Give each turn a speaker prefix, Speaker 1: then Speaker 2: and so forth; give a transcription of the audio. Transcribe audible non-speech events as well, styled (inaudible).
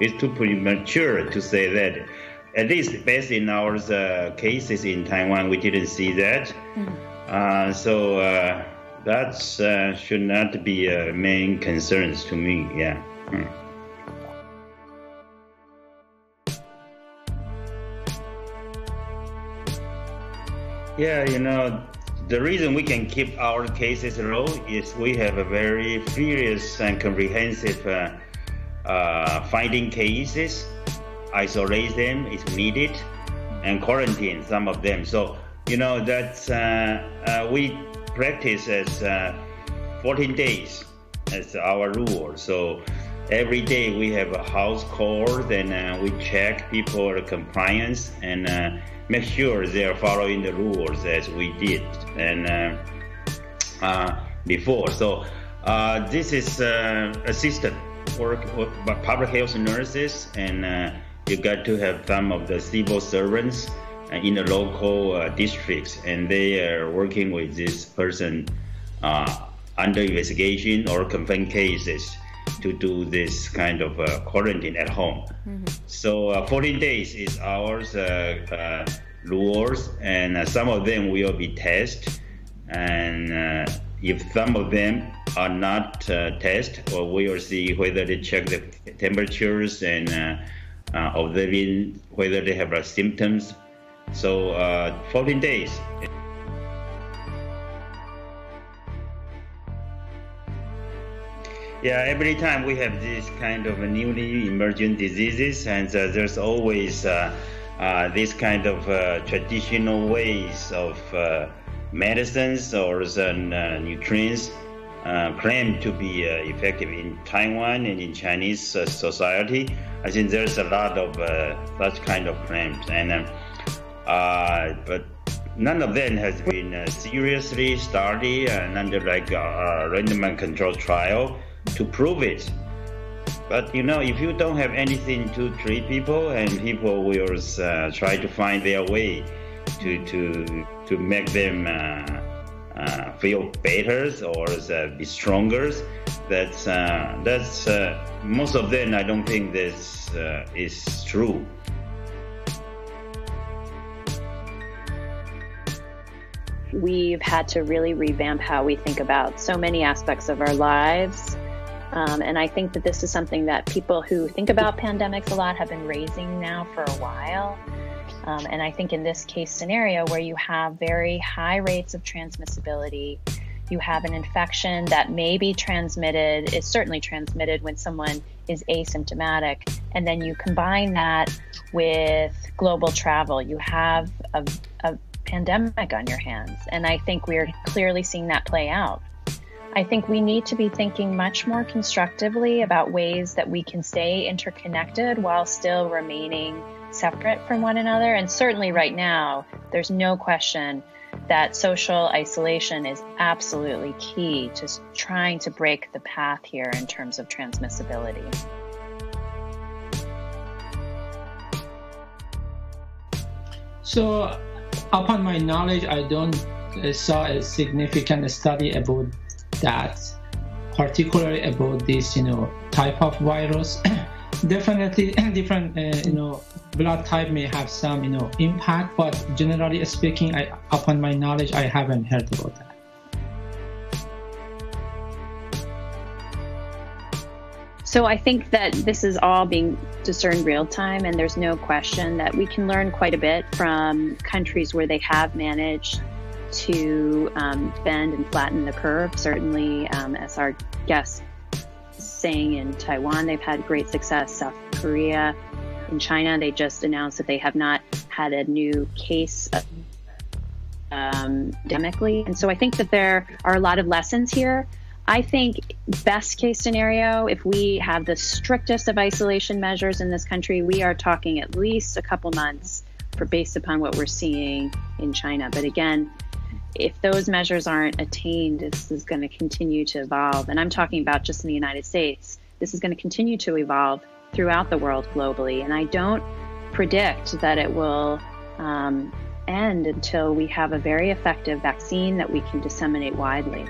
Speaker 1: it's too premature to say that. At least based in our uh, cases in Taiwan, we didn't see that. Mm. so that should not be a main concerns to me. Yeah. Mm. Yeah, you know, the reason we can keep our cases low is we have a very furious and comprehensive uh, uh, finding cases, isolate them if needed, and quarantine some of them. So, you know, that's, uh, uh we practice as uh, 14 days as our rule. So, every day we have a house call, then uh, we check people compliance and make sure they are following the rules as we did and uh, uh, before. So uh, this is uh, work by public health nurses, and uh, you got to have some of the civil servants uh, in the local districts, and they are working with this person under investigation or confirmed cases to do this kind of uh, quarantine at home. Mm-hmm. So uh, 14 days is ours uh, uh rules, and uh, some of them will be tested. And uh, if some of them are not tested, or we will see whether they check the temperatures and observing whether they have symptoms. So 14 days. Yeah, every time we have this kind of newly emerging diseases, and uh, there's always uh, uh, this kind of uh, traditional ways of uh, medicines or uh, nutrients Uh, claimed to be uh, effective in Taiwan and in Chinese uh, society. I think there's a lot of such kind of claims, and but none of them has been seriously studied and under like a randomized control trial to prove it. But you know, if you don't have anything to treat people, and people will uh, try to find their way to to to make them uh, feel better or uh, be stronger. That's uh, that's uh, most of them. I don't think this is true.
Speaker 2: We've had to really revamp how we think about so many aspects of our lives um, and I think that this is something that people who think about pandemics a lot have been raising now for a while. Um, and I think in this case scenario where you have very high rates of transmissibility, you have an infection that may be transmitted, is certainly transmitted when someone is asymptomatic, and then you combine that with global travel, you have a, a pandemic on your hands. And I think we're clearly seeing that play out. I think we need to be thinking much more constructively about ways that we can stay interconnected while still remaining separate from one another. And certainly right now, there's no question that social isolation is absolutely key to trying to break the path here in terms of transmissibility.
Speaker 3: So, upon my knowledge, I don't uh, saw a significant study about that particularly about this you know type of virus (clears throat) definitely (clears throat) different uh, you know blood type may have some you know impact but generally speaking I, upon my knowledge i haven't heard about that
Speaker 2: So I think that this is all being discerned real time, and there's no question that we can learn quite a bit from countries where they have managed to um, bend and flatten the curve. Certainly, um, as our guest saying in Taiwan, they've had great success. South Korea, in China, they just announced that they have not had a new case um. And so I think that there are a lot of lessons here. I think best case scenario, if we have the strictest of isolation measures in this country, we are talking at least a couple months for based upon what we're seeing in China. But again, if those measures aren't attained, this is going to continue to evolve. And I'm talking about just in the United States. This is going to continue to evolve throughout the world globally. And I don't predict that it will um, end until we have a very effective vaccine that we can disseminate widely.